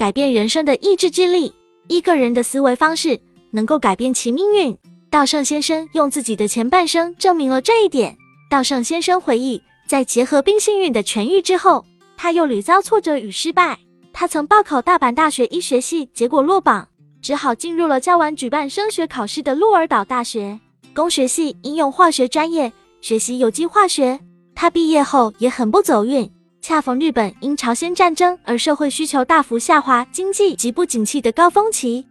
改变人生的意志之力。一个人的思维方式能够改变其命运。稻盛先生用自己的前半生证明了这一点。稻盛先生回忆，在结合病幸运的痊愈之后，他又屡遭挫折与失败。他曾报考大阪大学医学系，结果落榜，只好进入了较晚举办升学考试的鹿儿岛大学工学系应用化学专业，学习有机化学。他毕业后也很不走运，恰逢日本因朝鲜战争而社会需求大幅下滑，经济极不景气的高峰期。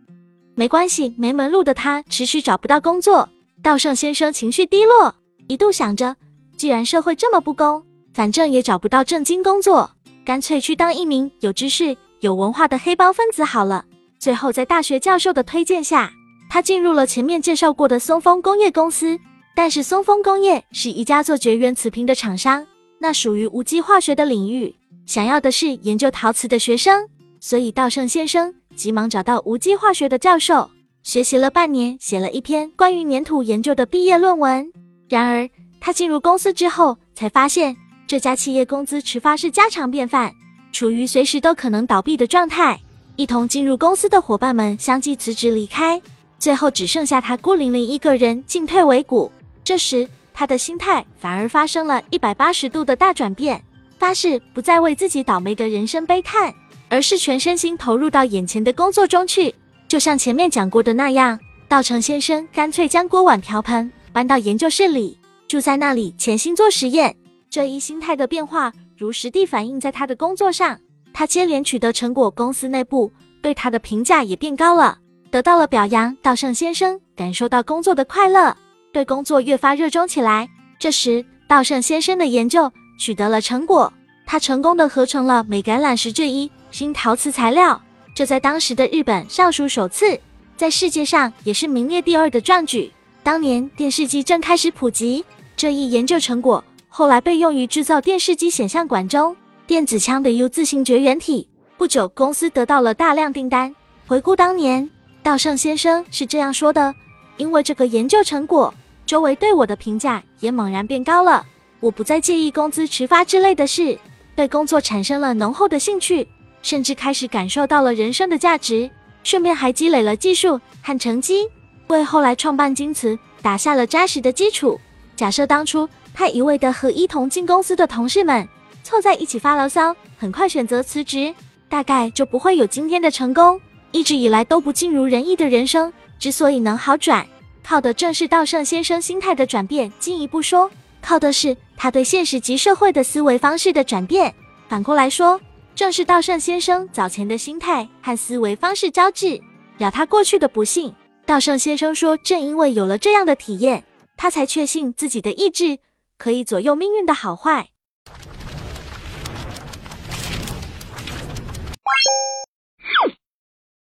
没关系，没门路的他持续找不到工作。稻盛先生情绪低落，一度想着，既然社会这么不公，反正也找不到正经工作。干脆去当一名有知识、有文化的黑帮分子好了。最后，在大学教授的推荐下，他进入了前面介绍过的松风工业公司。但是，松风工业是一家做绝缘瓷瓶的厂商，那属于无机化学的领域，想要的是研究陶瓷的学生。所以，稻盛先生急忙找到无机化学的教授，学习了半年，写了一篇关于粘土研究的毕业论文。然而，他进入公司之后，才发现。这家企业工资迟发是家常便饭，处于随时都可能倒闭的状态。一同进入公司的伙伴们相继辞职离开，最后只剩下他孤零零一个人进退维谷。这时，他的心态反而发生了一百八十度的大转变，发誓不再为自己倒霉的人生悲叹，而是全身心投入到眼前的工作中去。就像前面讲过的那样，稻城先生干脆将锅碗瓢盆搬到研究室里，住在那里潜心做实验。这一心态的变化，如实地反映在他的工作上。他接连取得成果，公司内部对他的评价也变高了，得到了表扬。稻盛先生感受到工作的快乐，对工作越发热衷起来。这时，稻盛先生的研究取得了成果，他成功的合成了镁橄榄石这一新陶瓷材料，这在当时的日本尚属首次，在世界上也是名列第二的壮举。当年电视机正开始普及，这一研究成果。后来被用于制造电视机显像管中电子枪的 U 字形绝缘体。不久，公司得到了大量订单。回顾当年，稻盛先生是这样说的：“因为这个研究成果，周围对我的评价也猛然变高了。我不再介意工资迟发之类的事，对工作产生了浓厚的兴趣，甚至开始感受到了人生的价值。顺便还积累了技术和成绩，为后来创办京瓷打下了扎实的基础。假设当初。”他一味的和一同进公司的同事们凑在一起发牢骚，很快选择辞职，大概就不会有今天的成功。一直以来都不尽如人意的人生，之所以能好转，靠的正是稻盛先生心态的转变。进一步说，靠的是他对现实及社会的思维方式的转变。反过来说，正是稻盛先生早前的心态和思维方式招致了他过去的不幸。稻盛先生说，正因为有了这样的体验，他才确信自己的意志。可以左右命运的好坏。